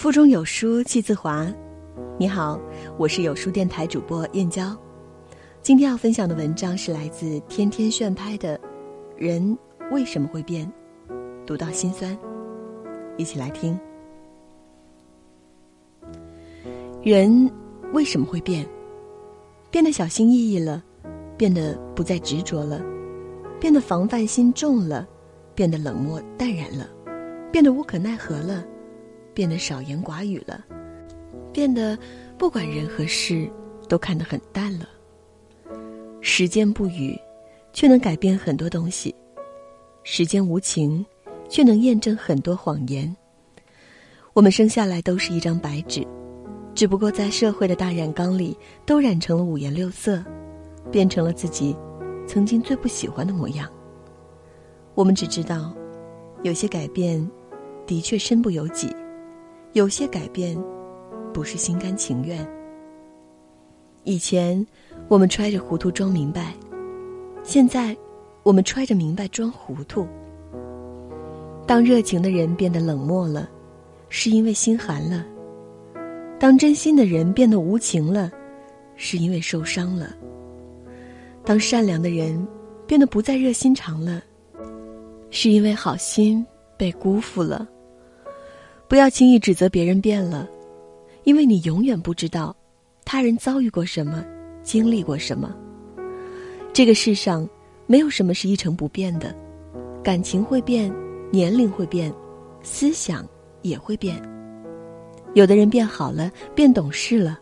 腹中有书气自华。你好，我是有书电台主播燕娇。今天要分享的文章是来自天天炫拍的《人为什么会变》，读到心酸，一起来听。人为什么会变？变得小心翼翼了，变得不再执着了，变得防范心重了，变得冷漠淡然了，变得无可奈何了。变得少言寡语了，变得不管人和事都看得很淡了。时间不语，却能改变很多东西；时间无情，却能验证很多谎言。我们生下来都是一张白纸，只不过在社会的大染缸里，都染成了五颜六色，变成了自己曾经最不喜欢的模样。我们只知道，有些改变的确身不由己。有些改变，不是心甘情愿。以前，我们揣着糊涂装明白；现在，我们揣着明白装糊涂。当热情的人变得冷漠了，是因为心寒了；当真心的人变得无情了，是因为受伤了；当善良的人变得不再热心肠了，是因为好心被辜负了。不要轻易指责别人变了，因为你永远不知道，他人遭遇过什么，经历过什么。这个世上，没有什么是一成不变的，感情会变，年龄会变，思想也会变。有的人变好了，变懂事了；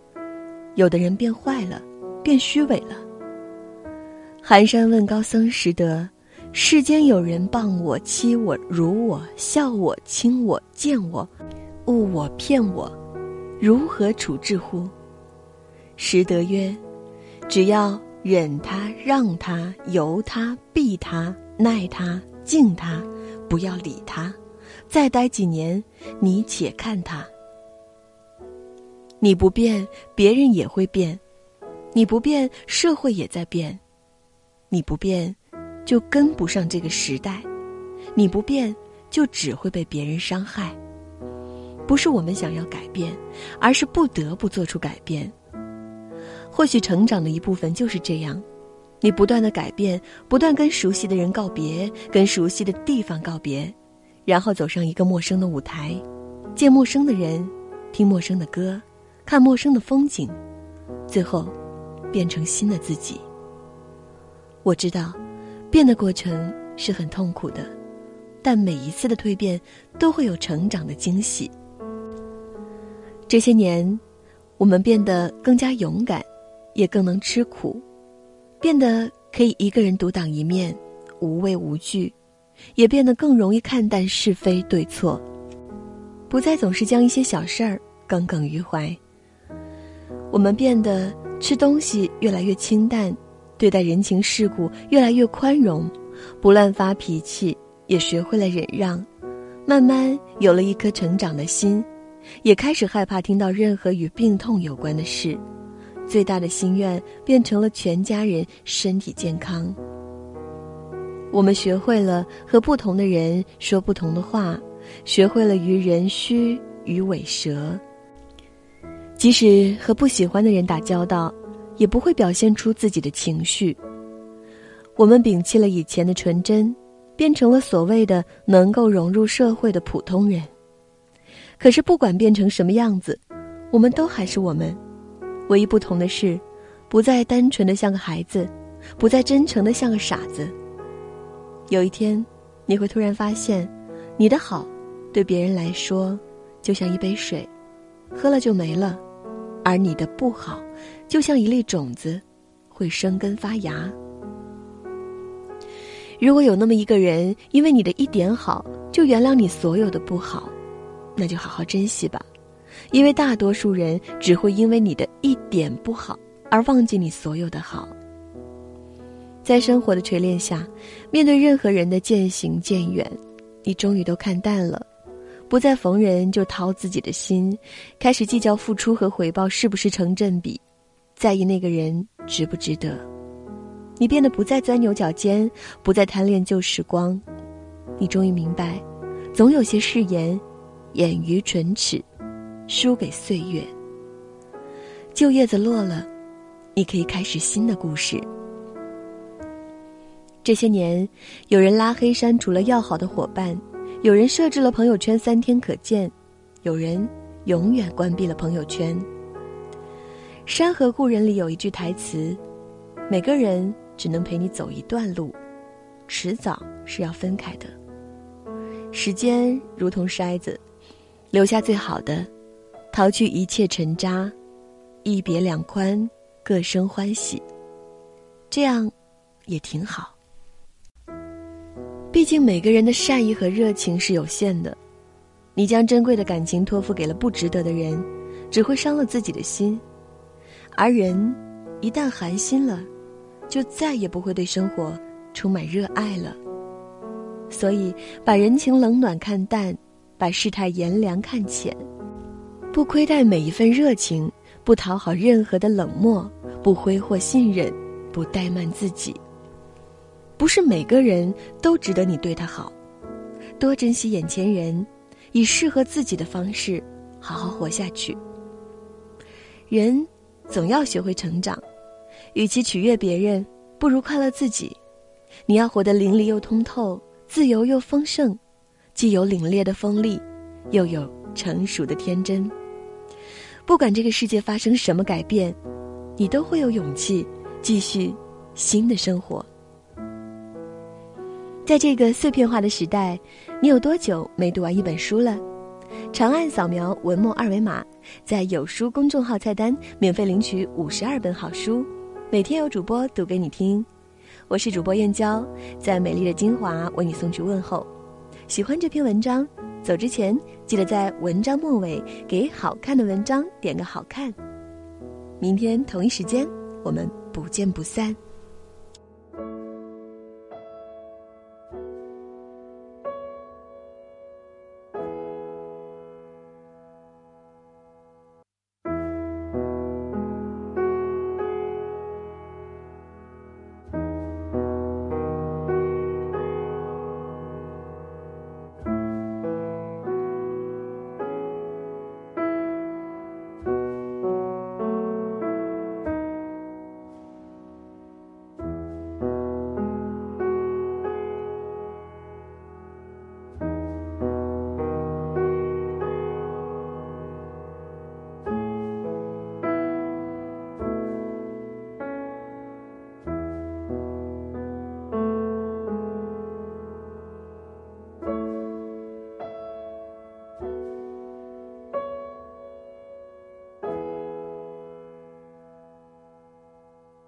有的人变坏了，变虚伪了。寒山问高僧识得。世间有人谤我、欺我、辱我、笑我、轻我、贱我、误我、骗我，如何处置乎？实德曰：只要忍他、让他、由他、避他、耐他、敬他，不要理他，再待几年，你且看他。你不变，别人也会变；你不变，社会也在变；你不变。就跟不上这个时代，你不变，就只会被别人伤害。不是我们想要改变，而是不得不做出改变。或许成长的一部分就是这样：你不断的改变，不断跟熟悉的人告别，跟熟悉的地方告别，然后走上一个陌生的舞台，见陌生的人，听陌生的歌，看陌生的风景，最后变成新的自己。我知道。变的过程是很痛苦的，但每一次的蜕变都会有成长的惊喜。这些年，我们变得更加勇敢，也更能吃苦，变得可以一个人独当一面，无畏无惧，也变得更容易看淡是非对错，不再总是将一些小事儿耿耿于怀。我们变得吃东西越来越清淡。对待人情世故越来越宽容，不乱发脾气，也学会了忍让，慢慢有了一颗成长的心，也开始害怕听到任何与病痛有关的事，最大的心愿变成了全家人身体健康。我们学会了和不同的人说不同的话，学会了与人虚与委蛇，即使和不喜欢的人打交道。也不会表现出自己的情绪。我们摒弃了以前的纯真，变成了所谓的能够融入社会的普通人。可是，不管变成什么样子，我们都还是我们。唯一不同的是，不再单纯的像个孩子，不再真诚的像个傻子。有一天，你会突然发现，你的好，对别人来说，就像一杯水，喝了就没了。而你的不好，就像一粒种子，会生根发芽。如果有那么一个人，因为你的一点好，就原谅你所有的不好，那就好好珍惜吧。因为大多数人只会因为你的一点不好而忘记你所有的好。在生活的锤炼下，面对任何人的渐行渐远，你终于都看淡了。不再逢人就掏自己的心，开始计较付出和回报是不是成正比，在意那个人值不值得。你变得不再钻牛角尖，不再贪恋旧时光。你终于明白，总有些誓言，掩于唇齿，输给岁月。旧叶子落了，你可以开始新的故事。这些年，有人拉黑删除了要好的伙伴，有人设置了朋友圈三天可见，有人永远关闭了朋友圈。《山河故人》里有一句台词：“每个人只能陪你走一段路，迟早是要分开的。”时间如同筛子，留下最好的，淘去一切尘渣，一别两宽，各生欢喜。这样，也挺好。毕竟每个人的善意和热情是有限的，你将珍贵的感情托付给了不值得的人，只会伤了自己的心。而人，一旦寒心了，就再也不会对生活充满热爱了。所以，把人情冷暖看淡，把世态炎凉看浅，不亏待每一份热情，不讨好任何的冷漠，不挥霍信任，不怠慢自己。不是每个人都值得你对他好，多珍惜眼前人，以适合自己的方式好好活下去。人总要学会成长，与其取悦别人，不如快乐自己。你要活得淋漓又通透。自由又丰盛，既有凛冽的锋利，又有成熟的天真。不管这个世界发生什么改变，你都会有勇气继续新的生活。在这个碎片化的时代，你有多久没读完一本书了？长按扫描文末二维码，在有书公众号菜单免费领取五十二本好书，每天有主播读给你听。我是主播燕娇，在美丽的金华为你送去问候。喜欢这篇文章，走之前记得在文章末尾给好看的文章点个好看。明天同一时间，我们不见不散。